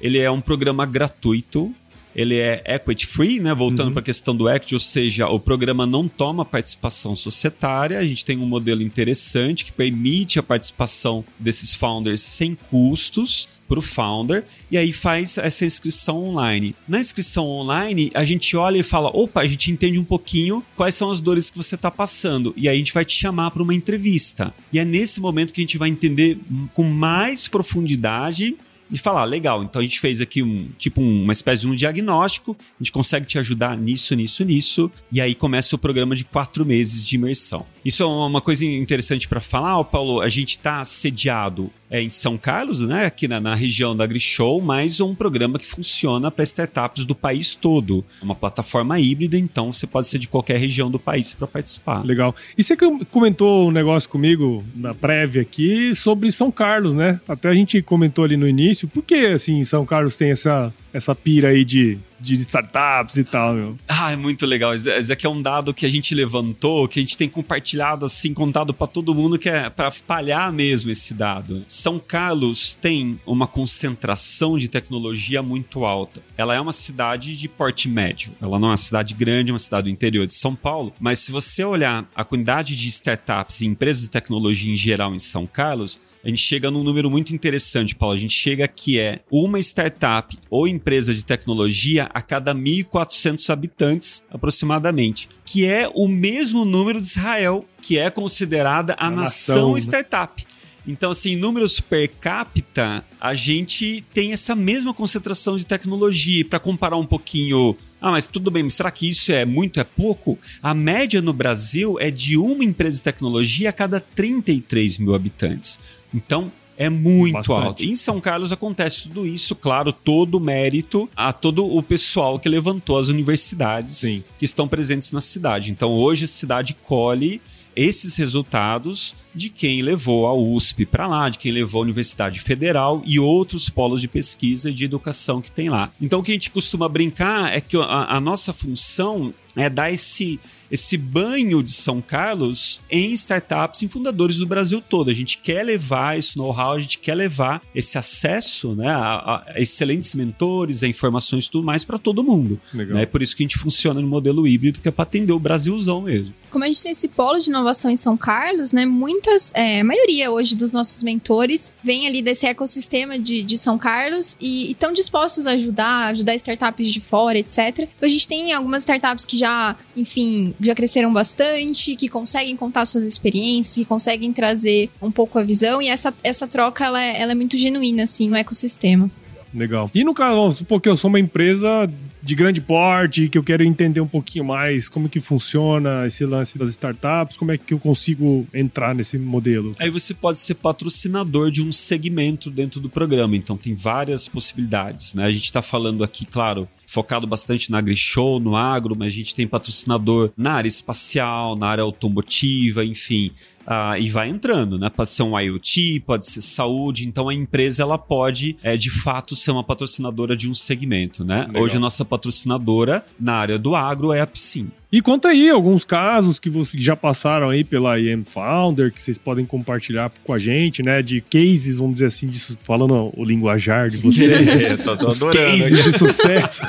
ele é um programa gratuito ele é equity free, né? Voltando Uhum. para a questão do equity, ou seja, o programa não toma participação societária. A gente tem um modelo interessante que permite a participação desses founders sem custos para o founder e aí faz essa inscrição online. Na inscrição online, a gente olha e fala: opa, a gente entende um pouquinho quais são as dores que você está passando. E aí a gente vai te chamar para uma entrevista. E é nesse momento que a gente vai entender com mais profundidade e falar, legal, então a gente fez aqui um tipo um- uma espécie de um diagnóstico, a gente consegue te ajudar nisso, nisso, nisso, e aí começa o programa de quatro meses de imersão. Isso é uma coisa interessante para falar, Paulo. A gente está sediado é, em São Carlos, né, aqui na, na região da AgriShow, mas um programa que funciona para startups do país todo. Uma plataforma híbrida, então você pode ser de qualquer região do país para participar. Legal. E você com- comentou um negócio comigo na prévia aqui sobre São Carlos, né? Até a gente comentou ali no início. Por que, assim, São Carlos tem essa, essa pira aí de, de startups e tal, meu? Ah, é muito legal. Esse esse aqui é um dado que a gente levantou, que a gente tem compartilhado assim, contado para todo mundo, que é para espalhar mesmo esse dado. São Carlos tem uma concentração de tecnologia muito alta. Ela é uma cidade de porte médio. Ela não é uma cidade grande, é uma cidade do interior de São Paulo. Mas se você olhar a quantidade de startups e empresas de tecnologia em geral em São Carlos, a gente chega num número muito interessante, Paulo. A gente chega que é uma startup ou empresa de tecnologia a cada 1.400 habitantes, aproximadamente. Que é o mesmo número de Israel, que é considerada a, A nação, nação, né? startup. Então, assim, em números per capita, a gente tem essa mesma concentração de tecnologia. Para comparar um pouquinho, ah, mas tudo bem, mas será que isso é muito, é pouco? A média no Brasil é de uma empresa de tecnologia a cada 33 mil habitantes. Então, é muito Bastante. alto. Em São Carlos acontece tudo isso, claro, todo o mérito a todo o pessoal que levantou as universidades Sim. que estão presentes na cidade. Então, hoje a cidade colhe esses resultados de quem levou a USP para lá, de quem levou a Universidade Federal e outros polos de pesquisa e de educação que tem lá. Então, o que a gente costuma brincar é que a, a nossa função é dar esse esse banho de São Carlos em startups, em fundadores do Brasil todo. A gente quer levar esse know-how, a gente quer levar esse acesso né, a, a excelentes mentores, a informações e tudo mais para todo mundo. Legal. Né? É por isso que a gente funciona no modelo híbrido, que é para atender o Brasilzão mesmo. Como a gente tem esse polo de inovação em São Carlos, né? Muitas, é, a maioria hoje dos nossos mentores vem ali desse ecossistema de, de São Carlos e estão dispostos a ajudar, ajudar startups de fora, etc. Então a gente tem algumas startups que já, enfim, já cresceram bastante, que conseguem contar suas experiências, que conseguem trazer um pouco a visão e essa, essa troca ela é, ela é muito genuína, assim, no ecossistema. Legal. E no caso, vamos supor que eu sou uma empresa de grande porte, que eu quero entender um pouquinho mais como que funciona esse lance das startups, como é que eu consigo entrar nesse modelo. Aí você pode ser patrocinador de um segmento dentro do programa, então tem várias possibilidades. Né? A gente está falando aqui, claro, focado bastante na agri-show, no agro, mas a gente tem patrocinador na área espacial, na área automotiva, enfim. Ah, e vai entrando, né? Pode ser um IoT, pode ser saúde. Então a empresa ela pode, é, de fato, ser uma patrocinadora de um segmento, né? Legal. Hoje a nossa patrocinadora na área do agro é a Psim. E conta aí alguns casos que vocês já passaram aí pela IM Founder, que vocês podem compartilhar com a gente, né? De cases, vamos dizer assim, disso, falando o linguajar de *laughs* vocês. É, tô, tô Os adorando. cases de sucesso.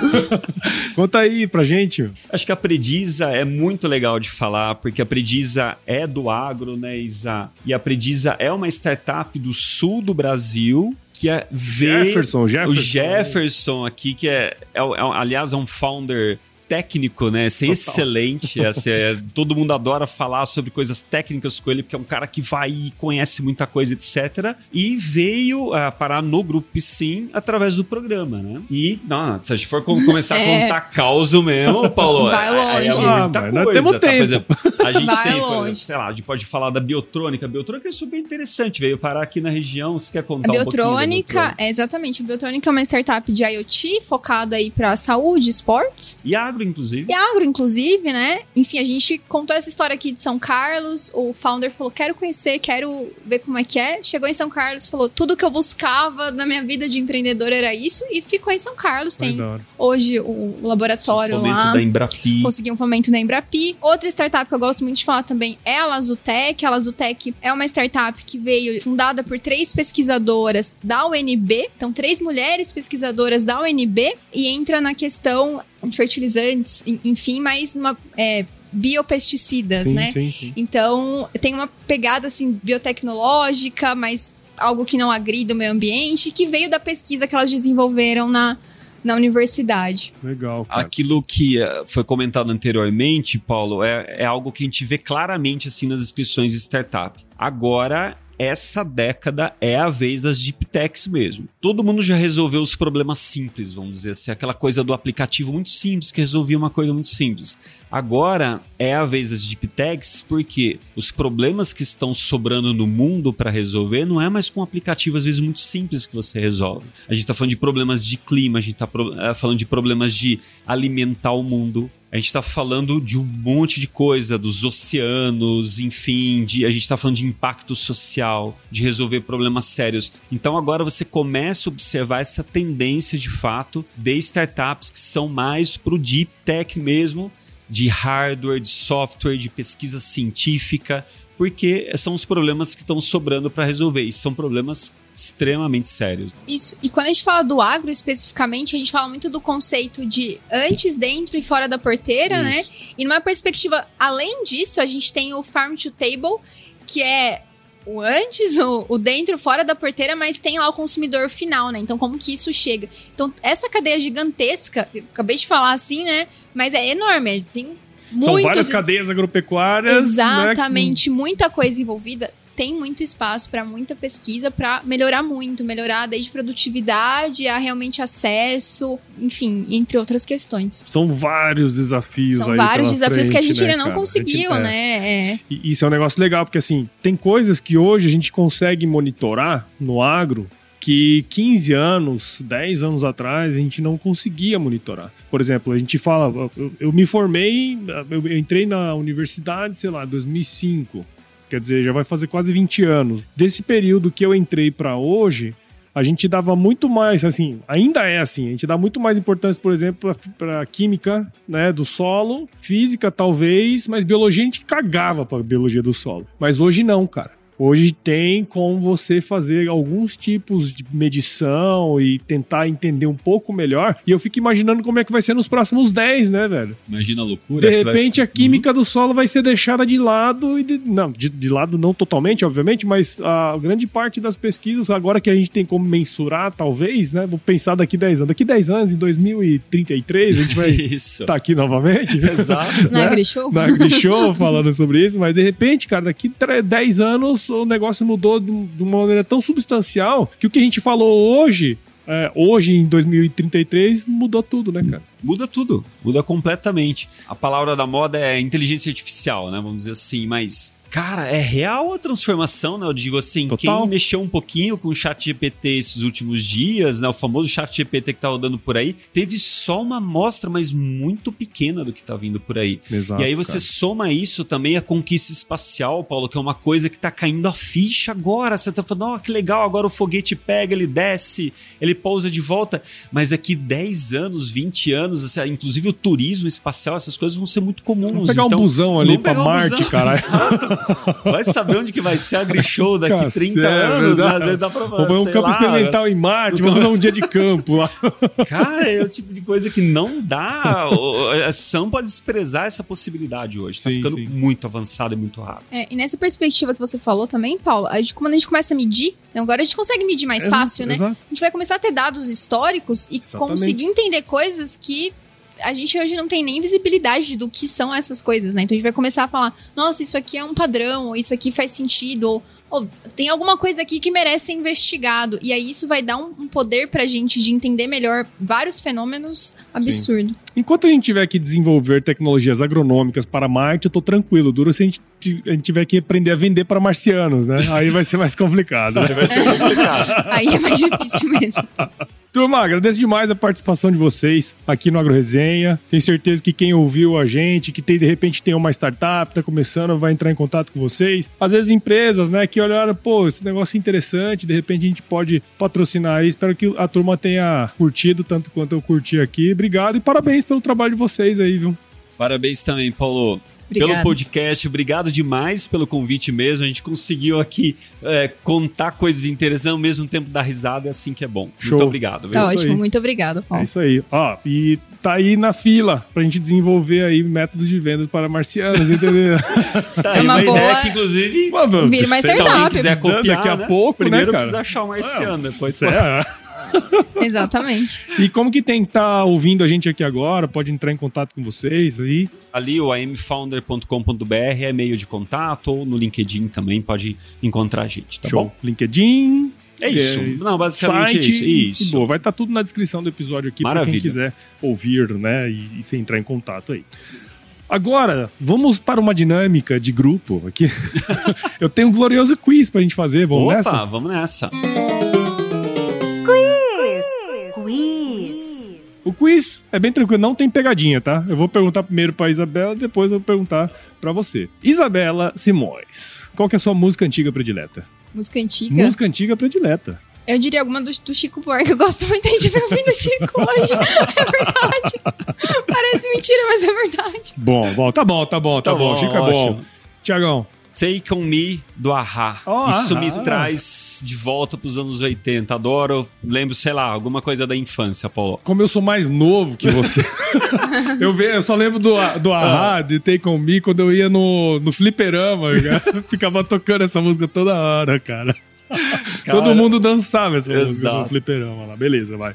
*laughs* Conta aí pra gente. Acho que a Predisa é muito legal de falar, porque a Predisa é do agro, né, Isa? E a Predisa é uma startup do sul do Brasil que é ver Jefferson, Jefferson. o Jefferson aqui, que é, é, é aliás, é um founder técnico, né? Assim, Total. excelente. Assim, é, todo mundo adora falar sobre coisas técnicas com ele, porque é um cara que vai e conhece muita coisa, etc. E veio a parar no grupo Sim através do programa, né? E, não, se a gente for com- começar a *laughs* É. contar causa mesmo, Paulo, Vai aí é longe. Ah, muita coisa. temos tá? tempo. Por exemplo, a gente *laughs* Vai tem, por longe. exemplo, sei lá, a gente pode falar da biotrônica. A biotrônica é super interessante, veio parar aqui na região. Você quer A contar um da Biotrônica, é exatamente, a Biotrônica é uma startup de IoT focada aí pra saúde, esportes. E agro, inclusive. E agro, inclusive, né? Enfim, a gente contou essa história aqui de São Carlos. O founder falou: quero conhecer, quero ver como é que é. Chegou em São Carlos, falou: tudo que eu buscava na minha vida de empreendedor era isso. E ficou em São Carlos. Tem hoje o laboratório Fomento lá. da Embrapi. Consegui um fomento da Embrapi. Outra startup que eu gosto gosto muito de falar também é a Lazutec. A Lazutec é uma startup que veio fundada por três pesquisadoras da UNB. Então, três mulheres pesquisadoras da UNB e entra na questão de fertilizantes, enfim, mas numa. É, biopesticidas, Sim, né? sim, sim. Então, tem uma pegada assim biotecnológica, mas algo que não agrida o meio ambiente, que veio da pesquisa que elas desenvolveram na, na universidade. Legal, cara. Aquilo que eh, foi comentado anteriormente, Paulo, é, é algo que a gente vê claramente assim nas inscrições de startup. Agora, essa década é a vez das deep techs mesmo. Todo mundo já resolveu os problemas simples, vamos dizer assim, aquela coisa do aplicativo muito simples que resolvia uma coisa muito simples. Agora é a vez das deep techs porque os problemas que estão sobrando no mundo para resolver não é mais com um aplicativo às vezes muito simples que você resolve. A gente está falando de problemas de clima, a gente está falando de problemas de alimentar o mundo, a gente está falando de um monte de coisa, dos oceanos, enfim, de, a gente está falando de impacto social, de resolver problemas sérios. Então agora você começa a observar essa tendência de fato de startups que são mais pro deep tech mesmo, de hardware, de software, de pesquisa científica, porque são os problemas que estão sobrando para resolver. E são problemas extremamente sérios. Isso. E quando a gente fala do agro especificamente, a gente fala muito do conceito de antes, dentro e fora da porteira, né? E numa perspectiva além disso, a gente tem o farm to table, que é o antes, o, o dentro, fora da porteira, mas tem lá o consumidor final, né? Então, como que isso chega? Então, essa cadeia gigantesca, eu acabei de falar assim, né? Mas é enorme, tem São várias muitos. cadeias agropecuárias. né, Exatamente, muita coisa envolvida. Tem muito espaço para muita pesquisa para melhorar muito, melhorar desde produtividade a realmente acesso, enfim, entre outras questões. que são vários desafios São vários desafios que a frente, gente né, ainda não cara? A gente- conseguiu, é. né? É. E isso é um negócio legal, porque assim, tem coisas que hoje a gente consegue monitorar no agro que 15 anos, 10 anos atrás, a gente não conseguia monitorar. Por exemplo, a gente fala, eu, eu me formei, eu, eu entrei na universidade, sei lá, 2005. Quer dizer, já vai fazer quase 20 anos. Desse período que eu entrei para hoje, a gente dava muito mais, assim, ainda é assim, a gente dá muito mais importância, por exemplo, para química, né, do solo, física talvez, mas biologia a gente cagava para biologia do solo. Mas hoje não, cara. Hoje tem como você fazer alguns tipos de medição e tentar entender um pouco melhor. E eu fico imaginando como é que vai ser nos próximos 10, né, velho? Imagina a loucura. De que vai repente ficar- a química do solo vai ser deixada de lado e de- não, de, de lado não totalmente, obviamente, mas a grande parte das pesquisas agora que a gente tem como mensurar, talvez, né? Vou pensar daqui 10 anos, daqui 10 anos, em 2033, a gente vai *laughs* estar aqui novamente. *laughs* Exato. Na né? AgriShow? Na AgriShow falando sobre isso, mas de repente, cara, daqui tre- 10 anos o negócio mudou de uma maneira tão substancial que o que a gente falou hoje, é, hoje em 2033, mudou tudo, né, cara? Muda tudo, muda completamente. A palavra da moda é inteligência artificial, né? Vamos dizer assim, mas. Cara, é real a transformação, né? Eu digo assim, Total. quem mexeu um pouquinho com o chat GPT esses últimos dias, né? O famoso chat GPT que tá rodando por aí, teve só uma amostra, mas muito pequena do que tá vindo por aí. Exato. e aí você cara. soma isso também a conquista espacial, Paulo, que é uma coisa que tá caindo a ficha agora. Você tá falando, ó, que legal, agora o foguete pega, ele desce, ele pousa de volta. Mas daqui 10 anos, 20 anos, assim, inclusive o turismo espacial, essas coisas vão ser muito comuns. Vamos pegar um Então, busão ali pra um Marte, busão, *laughs* caralho. exato. Vai saber onde que vai ser a AgriShow daqui Cacete, 30 é anos, né? Às vezes dá pra Vamos um campo lá, experimental em Marte, vamos fazer um dia de campo lá. *laughs* Cara, é o tipo de coisa que não dá. o- A ação pode desprezar essa possibilidade hoje. Tá Sim, ficando sim. muito avançado e muito rápido. É, e nessa perspectiva que você falou também, Paulo, a gente, quando a gente começa a medir, né, agora a gente consegue medir mais Exato, fácil, né? exato. A gente vai começar a ter dados históricos e Exatamente. conseguir entender coisas que a gente hoje não tem nem visibilidade do que são essas coisas, né? Então a gente vai começar a falar, nossa, isso aqui é um padrão, ou isso aqui faz sentido, ou, ou tem alguma coisa aqui que merece ser investigado. E aí isso vai dar um, um poder pra gente de entender melhor vários fenômenos absurdos. Enquanto a gente tiver que desenvolver tecnologias agronômicas para Marte, eu tô tranquilo. Duro se a gente, a gente tiver que aprender a vender para marcianos, né? Aí vai ser mais complicado. Né? Vai ser complicado. Aí é mais difícil mesmo. *laughs* Turma, agradeço demais a participação de vocês aqui no Agro Resenha. Tenho certeza que quem ouviu a gente, que tem, de repente tem uma startup, tá começando, vai entrar em contato com vocês. Às vezes empresas, né, que olharam, pô, esse negócio é interessante, de repente a gente pode patrocinar aí. Espero que a turma tenha curtido tanto quanto eu curti aqui. Obrigado e parabéns pelo trabalho de vocês aí, viu? Parabéns também, Paulo. Obrigada. Pelo podcast, obrigado demais pelo convite mesmo. A gente conseguiu aqui é, contar coisas interessantes ao mesmo tempo dar risada, é assim que é bom. Show. Muito obrigado. Tá isso ótimo, aí. muito obrigada, É Paulo. isso aí. Ó, e tá aí na fila pra gente desenvolver aí métodos de vendas para marcianos, entendeu? *laughs* Tá É aí uma uma, ideia boa- que, inclusive, Mano, Vira uma cê- se alguém startup. quiser copiar, Daqui a né? pouco, né, primeiro cara? precisa achar um marciano, depois é. *laughs* Exatamente. E como que tem que estar ouvindo a gente aqui agora? Pode entrar em contato com vocês aí. Ali o amfounder.com.br é meio de contato, ou no LinkedIn também pode encontrar a gente, tá Show. bom? LinkedIn. É isso. Não, basicamente é isso. e Isso. boa. Vai estar tudo na descrição do episódio aqui para quem quiser ouvir, né? E, e se entrar em contato aí. Agora, vamos para uma dinâmica de grupo aqui. *laughs* Eu tenho um glorioso quiz pra gente fazer. Vamos Opa, nessa? vamos nessa. Quiz. É bem tranquilo, não tem pegadinha, tá? Eu vou perguntar primeiro pra Isabela, depois eu vou perguntar pra você. Isabela Simões, qual que é a sua música antiga predileta? Música antiga. Música antiga predileta. Eu diria alguma do, do Chico Buarque. Eu gosto muito de ver o fim do Chico hoje. *laughs* É verdade. Parece mentira, mas é verdade. Bom, bom, tá bom, tá bom, tá, Tá bom. bom, Chico é bom. Tiagão, Take On Me do Ahá. Oh, Isso Ahá. me traz de volta pros anos 80. Adoro, lembro, sei lá, alguma coisa da infância, Paulo. como eu sou mais novo que você, *laughs* eu, ve- eu só lembro do, do Ahá, de Take On Me, quando eu ia no, no fliperama, *laughs* cara. ficava tocando essa música toda hora, cara. *laughs* Todo mundo dançava essa música no Exato. fliperama lá. Beleza, vai.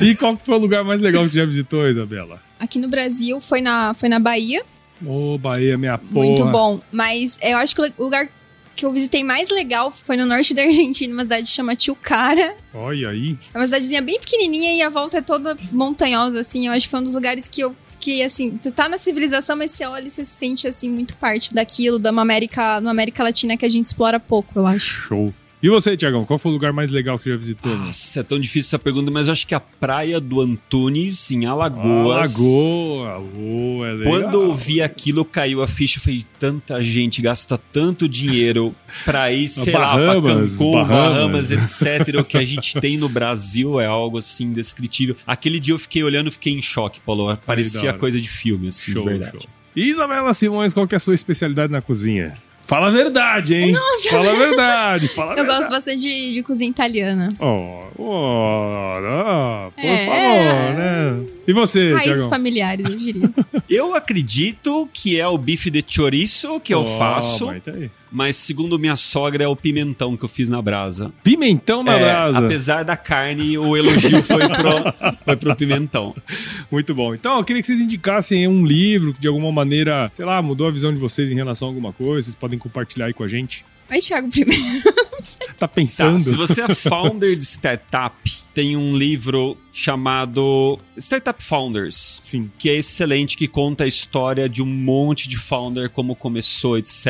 E qual foi o lugar mais legal que você já visitou, Isabela? Aqui no Brasil foi na, foi na Bahia. Ô, Bahia, minha porra. Muito bom. Mas eu acho que o lugar que eu visitei mais legal foi no norte da *laughs* Argentina, uma cidade que chama Tilcara. Olha aí. É uma cidadezinha bem pequenininha e a volta é toda montanhosa, assim. Eu acho que foi um dos lugares que eu que assim, você tá na civilização, mas você olha e você se sente assim muito parte daquilo, da uma América, uma América Latina que a gente explora pouco, eu acho. Show. E você, Tiagão, qual foi o lugar mais legal que você já visitou? Nossa, é tão difícil essa pergunta, mas eu acho que a praia do Antunes, em Alagoas. Lagoa, oh, é legal. Quando eu vi aquilo, caiu a ficha. Eu falei, tanta gente gasta tanto dinheiro pra ir, sei lá, pra Bahamas, Cancún, Bahamas. Bahamas, etc. o que a gente tem no Brasil é algo assim indescritível. Aquele dia eu fiquei olhando e fiquei em choque, Paulo. Parecia coisa de filme, assim, Show, de verdade. show. Isabela Simões, qual que é a sua especialidade na cozinha? Fala a verdade, hein? Nossa! Fala a verdade, fala a Eu verdade. gosto bastante de, de cozinha italiana. Oh, oh, oh, por É. favor, né? E você, Raízes Tiagão? familiares, eu diria. *laughs* Eu acredito que é o bife de chorizo que eu Oh, faço, mas tá aí. mas segundo minha sogra é o pimentão que eu fiz na brasa. Pimentão na É, brasa. apesar da carne, o elogio foi pro, *laughs* foi pro pimentão. Muito bom. Então, eu queria que vocês indicassem um livro que de alguma maneira, sei lá, mudou a visão de vocês em relação a alguma coisa. Vocês podem compartilhar aí com a gente. Vai, Thiago, primeiro. *laughs* Tá Tá, pensando? se você é founder de startup, tem um livro chamado Startup Founders. Sim. Que é excelente, que conta a história de um monte de founder, como começou, etc.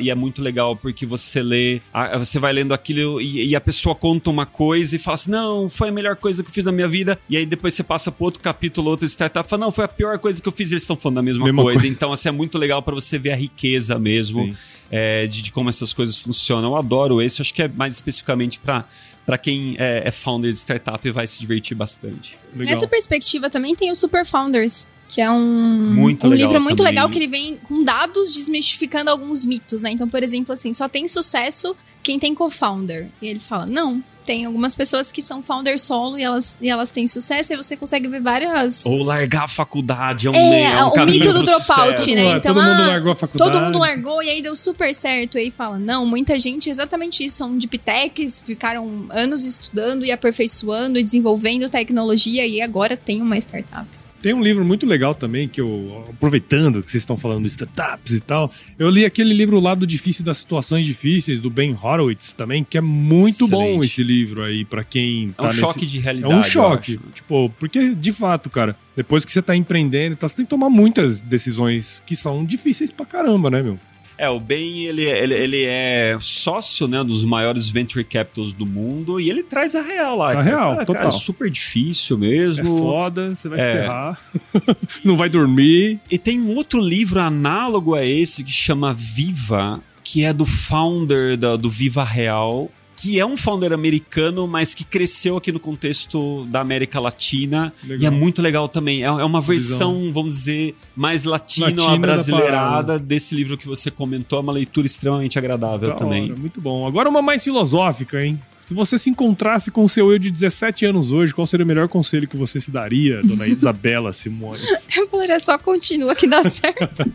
E é muito legal porque você lê, você vai lendo aquilo e, e a pessoa conta uma coisa e fala assim: não, foi a melhor coisa que eu fiz na minha vida. E aí depois você passa pro outro capítulo, outra startup, fala: não, foi a pior coisa que eu fiz. Eles estão falando a mesma, Mesma coisa. coisa. Então, assim, é muito legal para você ver a riqueza mesmo é, de, de como essas coisas funcionam. Eu adoro esse, acho que é mais especificamente para para quem é, é founder de startup e vai se divertir bastante. Legal. Nessa perspectiva também tem o Super Founders, que é um, Muito um livro muito também. legal que ele vem com dados desmistificando alguns mitos, né? Então, por exemplo, assim, só tem sucesso quem tem co-founder. E ele fala, não, tem algumas pessoas que são founder solo e elas, e elas têm sucesso e você consegue ver várias... Ou largar a faculdade é um, É, meio- é um o caminho mito do dropout, sucesso. né? Então, todo mundo ah, largou a faculdade. Todo mundo largou e aí deu super certo. E aí fala, não, muita gente, exatamente isso, são deep techs, ficaram anos estudando e aperfeiçoando e desenvolvendo tecnologia e agora tem uma startup. Tem um livro muito legal também, que eu, aproveitando que vocês estão falando de startups e tal, eu li aquele livro Lado Difícil das Situações Difíceis, do Ben Horowitz também, que é muito Excelente. bom esse livro aí, pra quem É tá um nesse... choque de É realidade. um eu choque. Tipo, porque de fato, cara, depois que você tá empreendendo, e você tem que tomar muitas decisões que são difíceis pra caramba, né, meu? É, o Ben, ele, ele, ele é sócio, né, dos maiores venture capitals do mundo e ele traz a real lá. A cara. real, Fala, total. Cara, é super difícil É mesmo. foda, você vai se É. ferrar, *laughs* não vai dormir. E tem um outro livro análogo a esse que chama Viva, que é do founder da- do Viva Real, que é um founder americano, mas que cresceu aqui no contexto da América Latina. Legal. E é muito legal também. É, é uma versão, vamos dizer, mais latino, brasileirada desse livro que você comentou. É uma leitura extremamente agradável Da também. hora, muito bom. Agora uma mais filosófica, hein? Se você se encontrasse com o seu eu de 17 anos hoje, qual seria o melhor conselho que você se daria, dona Isabela Simões? *laughs* Eu falaria só continua que dá certo. *laughs*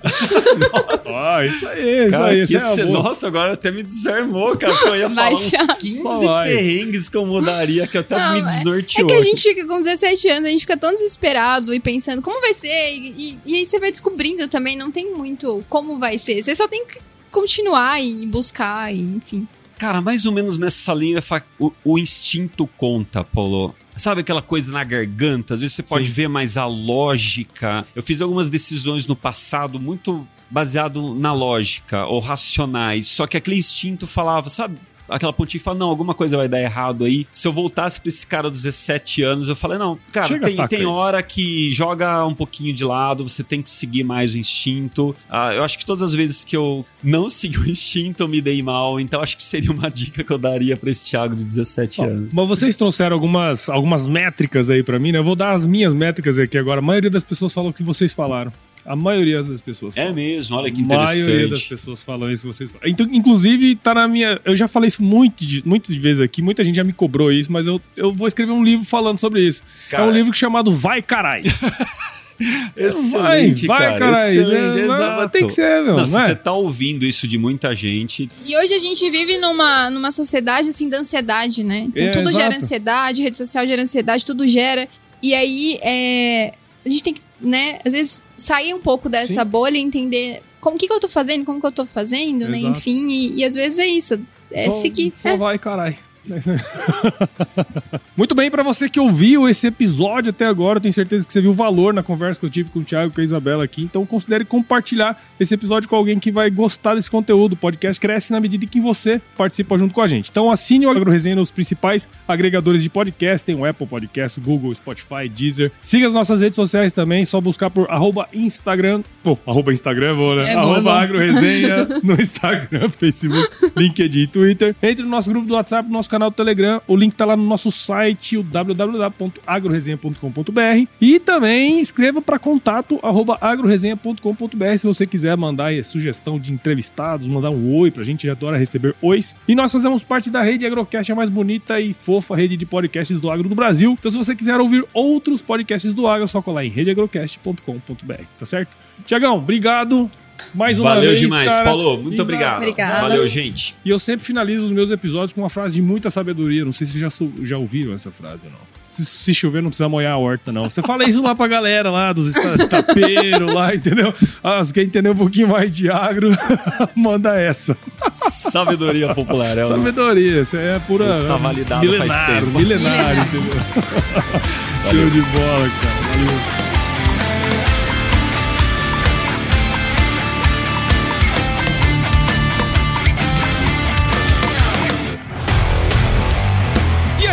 Ah, isso aí, isso Cara, aí. que Isso é cê- nossa, agora até me desarmou, cara. que Eu ia *laughs* falar Vai, uns Thiago. 15 Só vai. perrengues que eu mudaria, que até Não, me é- desnorteou. É que a gente fica com 17 anos, a gente fica tão desesperado e pensando como vai ser, e, e- e aí você vai descobrindo também, não tem muito como vai ser. Você só tem que continuar e buscar, e, enfim. Cara, mais ou menos nessa linha, o, o instinto conta, Paulo. Sabe aquela coisa na garganta? Às vezes você pode Sim. ver mais a lógica. Eu fiz algumas decisões no passado muito baseado na lógica ou racionais. Só que aquele instinto falava, sabe? Aquela pontinha fala, não, alguma coisa vai dar errado aí. Se eu voltasse pra esse cara dos 17 anos, eu falei, não, cara, Chega, tem, tem hora que joga um pouquinho de lado, você tem que seguir mais o instinto. Ah, eu acho que todas as vezes que eu não *laughs* segui o instinto, eu me dei mal. Então acho que seria uma dica que eu daria pra esse Thiago de 17 Bom, anos. mas vocês trouxeram algumas, algumas métricas aí pra mim, né? Eu vou dar as minhas métricas aqui agora. A maioria das pessoas falou o que vocês falaram. A maioria das pessoas. É falam. mesmo, olha que A maioria das interessante. pessoas falam isso que vocês falam. Então, inclusive, tá na minha. Eu já falei isso muito de, muitas vezes aqui, muita gente já me cobrou isso, mas eu, eu vou escrever um livro falando sobre isso. Cara, é um livro chamado Vai Carai. *laughs* Excelente, vai, cara. vai, carai. excelente, Né? exato. Tem que ser, meu. Se é? você tá ouvindo isso de muita gente, E hoje a gente vive numa, numa sociedade, assim, da ansiedade, né? Então É, tudo exato. gera ansiedade, rede social gera ansiedade, tudo gera. E aí, é, a gente tem que, né, às vezes, sair um pouco dessa Sim. bolha e entender como o que, que eu tô fazendo, como que eu tô fazendo, né? Exato. Enfim, e, e às vezes é isso. É Só- seguir. Só É. vai, carai. *laughs* Muito bem, pra você que ouviu esse episódio até agora, eu tenho certeza que você viu o valor na conversa que eu tive com o Thiago e com a Isabela aqui. Então considere compartilhar esse episódio com alguém que vai gostar desse conteúdo. O podcast cresce na medida em que você participa junto com a gente. Então assine o Agro Resenha nos principais agregadores de podcast. Tem o Apple Podcast, Google, Spotify, Deezer. Siga as nossas redes sociais também, só buscar por arroba Instagram. Pô, arroba Instagram, vou, né? É bom, é arroba bom. Agro Resenha *laughs* no Instagram, Facebook, LinkedIn e Twitter. Entre no nosso grupo do WhatsApp, no nosso canal do Telegram. O link tá lá no nosso site, o www.agroresenha.com.br. E também escreva para contato agroresenha.com.br se você quiser mandar aí sugestão de entrevistados, mandar um oi pra gente adora receber ois. E nós fazemos parte da rede Agrocast, a mais bonita e fofa rede de podcasts do agro do Brasil. Então se você quiser ouvir outros podcasts do agro, é só colar em redeagrocast.com.br, tá certo? Tiagão, obrigado. Mais uma valeu vez, demais. cara. Paulo, muito Isa- obrigado. Obrigada. Valeu, gente. E eu sempre finalizo os meus episódios com uma frase de muita sabedoria. Não sei se já, sou- já ouviram essa frase ou não. Se, se chover, não precisa molhar a horta, não. Você fala isso lá pra galera lá, dos *laughs* tapeiros lá, entendeu? Ah, você quer entender um pouquinho mais de agro, *laughs* manda essa. Sabedoria popular. É. Sabedoria, isso é pura. Está validado faz milenário, tempo. Milenário, entendeu? *laughs* Show de bola, cara. Valeu.